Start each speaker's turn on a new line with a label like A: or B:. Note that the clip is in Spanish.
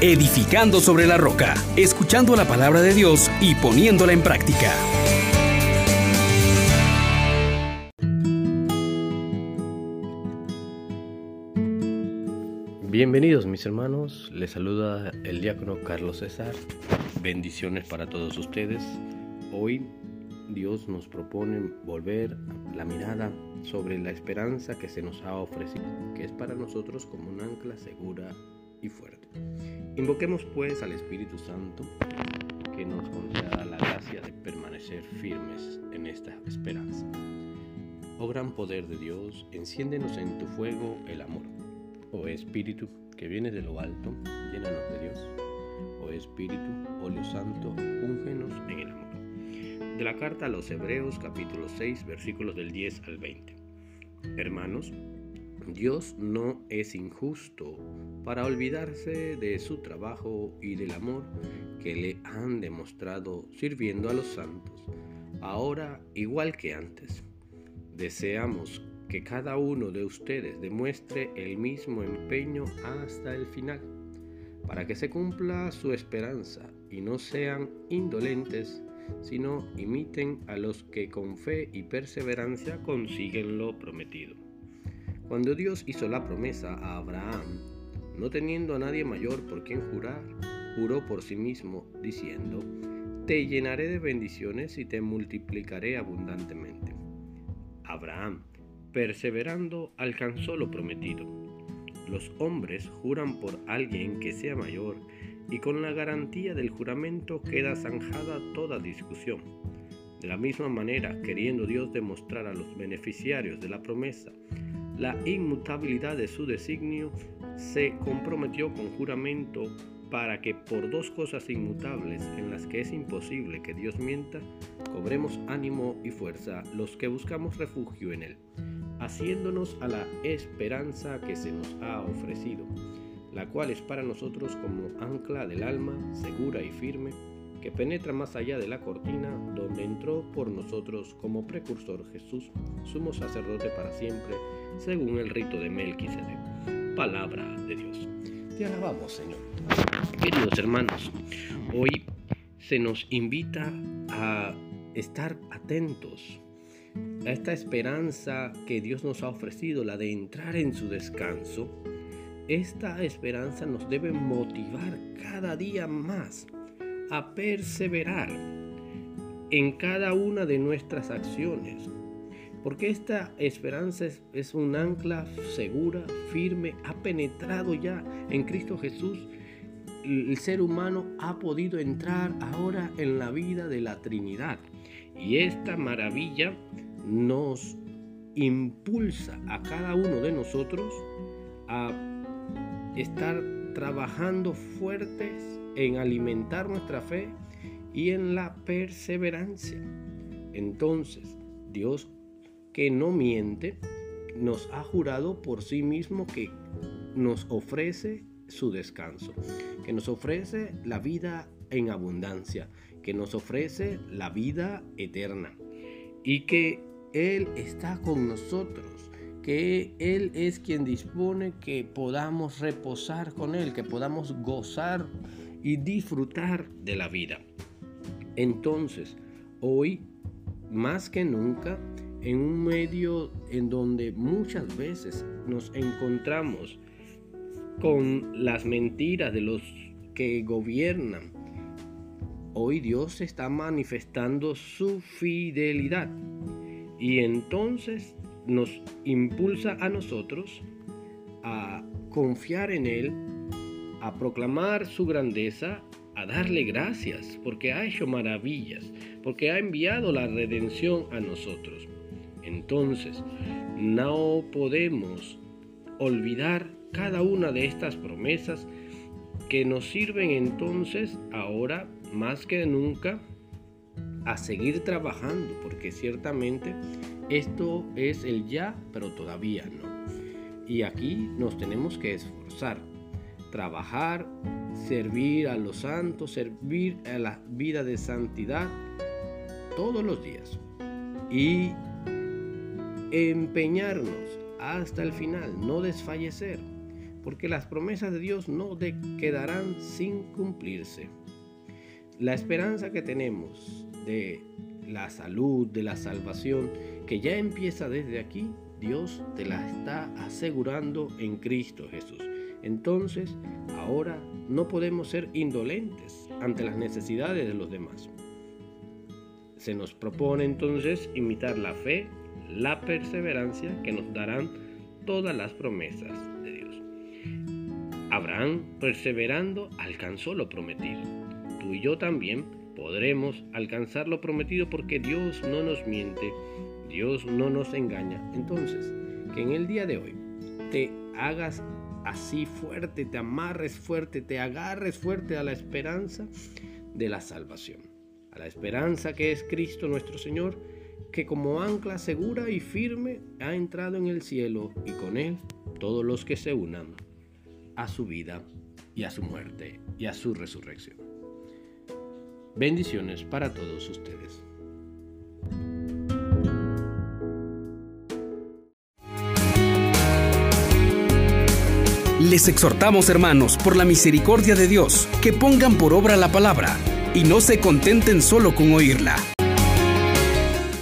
A: edificando sobre la roca, escuchando la palabra de Dios y poniéndola en práctica.
B: Bienvenidos mis hermanos, les saluda el diácono Carlos César. Bendiciones para todos ustedes. Hoy Dios nos propone volver la mirada sobre la esperanza que se nos ha ofrecido, que es para nosotros como un ancla segura y fuerte. Invoquemos pues al Espíritu Santo que nos conceda la gracia de permanecer firmes en esta esperanza. Oh gran poder de Dios, enciéndenos en tu fuego el amor. Oh Espíritu que viene de lo alto, llénanos de Dios. Oh Espíritu, óleo santo, úngenos en el amor de la carta a los Hebreos capítulo 6 versículos del 10 al 20. Hermanos, Dios no es injusto para olvidarse de su trabajo y del amor que le han demostrado sirviendo a los santos, ahora igual que antes. Deseamos que cada uno de ustedes demuestre el mismo empeño hasta el final, para que se cumpla su esperanza y no sean indolentes sino imiten a los que con fe y perseverancia consiguen lo prometido. Cuando Dios hizo la promesa a Abraham, no teniendo a nadie mayor por quien jurar, juró por sí mismo, diciendo, Te llenaré de bendiciones y te multiplicaré abundantemente. Abraham, perseverando, alcanzó lo prometido. Los hombres juran por alguien que sea mayor y con la garantía del juramento queda zanjada toda discusión. De la misma manera, queriendo Dios demostrar a los beneficiarios de la promesa la inmutabilidad de su designio, se comprometió con juramento para que por dos cosas inmutables en las que es imposible que Dios mienta, cobremos ánimo y fuerza los que buscamos refugio en Él, haciéndonos a la esperanza que se nos ha ofrecido la cual es para nosotros como ancla del alma, segura y firme, que penetra más allá de la cortina, donde entró por nosotros como precursor Jesús, sumo sacerdote para siempre, según el rito de Melquisedec. Palabra de Dios. Te alabamos, Señor. Queridos hermanos, hoy se nos invita a estar atentos a esta esperanza que Dios nos ha ofrecido, la de entrar en su descanso esta esperanza nos debe motivar cada día más a perseverar en cada una de nuestras acciones. Porque esta esperanza es, un ancla segura, firme, ha penetrado ya en Cristo Jesús. El ser humano ha podido entrar ahora en la vida de la Trinidad. Y esta maravilla nos impulsa a cada uno de nosotros a estar trabajando fuertes en alimentar nuestra fe y en la perseverancia. Entonces, Dios que no miente, nos ha jurado por sí mismo que nos ofrece su descanso, que nos ofrece la vida en abundancia, que nos ofrece la vida eterna y que Él está con nosotros que Él es quien dispone que podamos reposar con Él, que podamos gozar y disfrutar de la vida. Entonces, hoy, más que nunca, en un medio en donde muchas veces nos encontramos con las mentiras de los que gobiernan, hoy Dios está manifestando su fidelidad. Y entonces nos impulsa a nosotros a confiar en Él, a proclamar su grandeza, a darle gracias porque ha hecho maravillas, porque ha enviado la redención a nosotros. Entonces, no podemos olvidar cada una de estas promesas que nos sirven entonces ahora más que nunca a seguir trabajando, porque ciertamente esto es el ya, pero todavía no. Y aquí nos tenemos que esforzar, trabajar, servir a los santos, servir a la vida de santidad todos los días. Y empeñarnos hasta el final, no desfallecer, porque las promesas de Dios no quedarán sin cumplirse. La esperanza que tenemos de la salud, de la salvación, que ya empieza desde aquí, Dios te la está asegurando en Cristo Jesús. Entonces, ahora no podemos ser indolentes ante las necesidades de los demás. Se nos propone entonces imitar la fe, la perseverancia que nos darán todas las promesas de Dios. Abraham, perseverando, alcanzó lo prometido. Tú y yo también podremos alcanzar lo prometido porque Dios no nos miente, Dios no nos engaña. Entonces, que en el día de hoy te hagas así fuerte, te amarres fuerte, te agarres fuerte a la esperanza de la salvación, a la esperanza que es Cristo nuestro Señor, que como ancla segura y firme ha entrado en el cielo y con él todos los que se unan a su vida y a su muerte y a su resurrección. Bendiciones para todos ustedes.
A: Les exhortamos, hermanos, por la misericordia de Dios, que pongan por obra la palabra y no se contenten solo con oírla.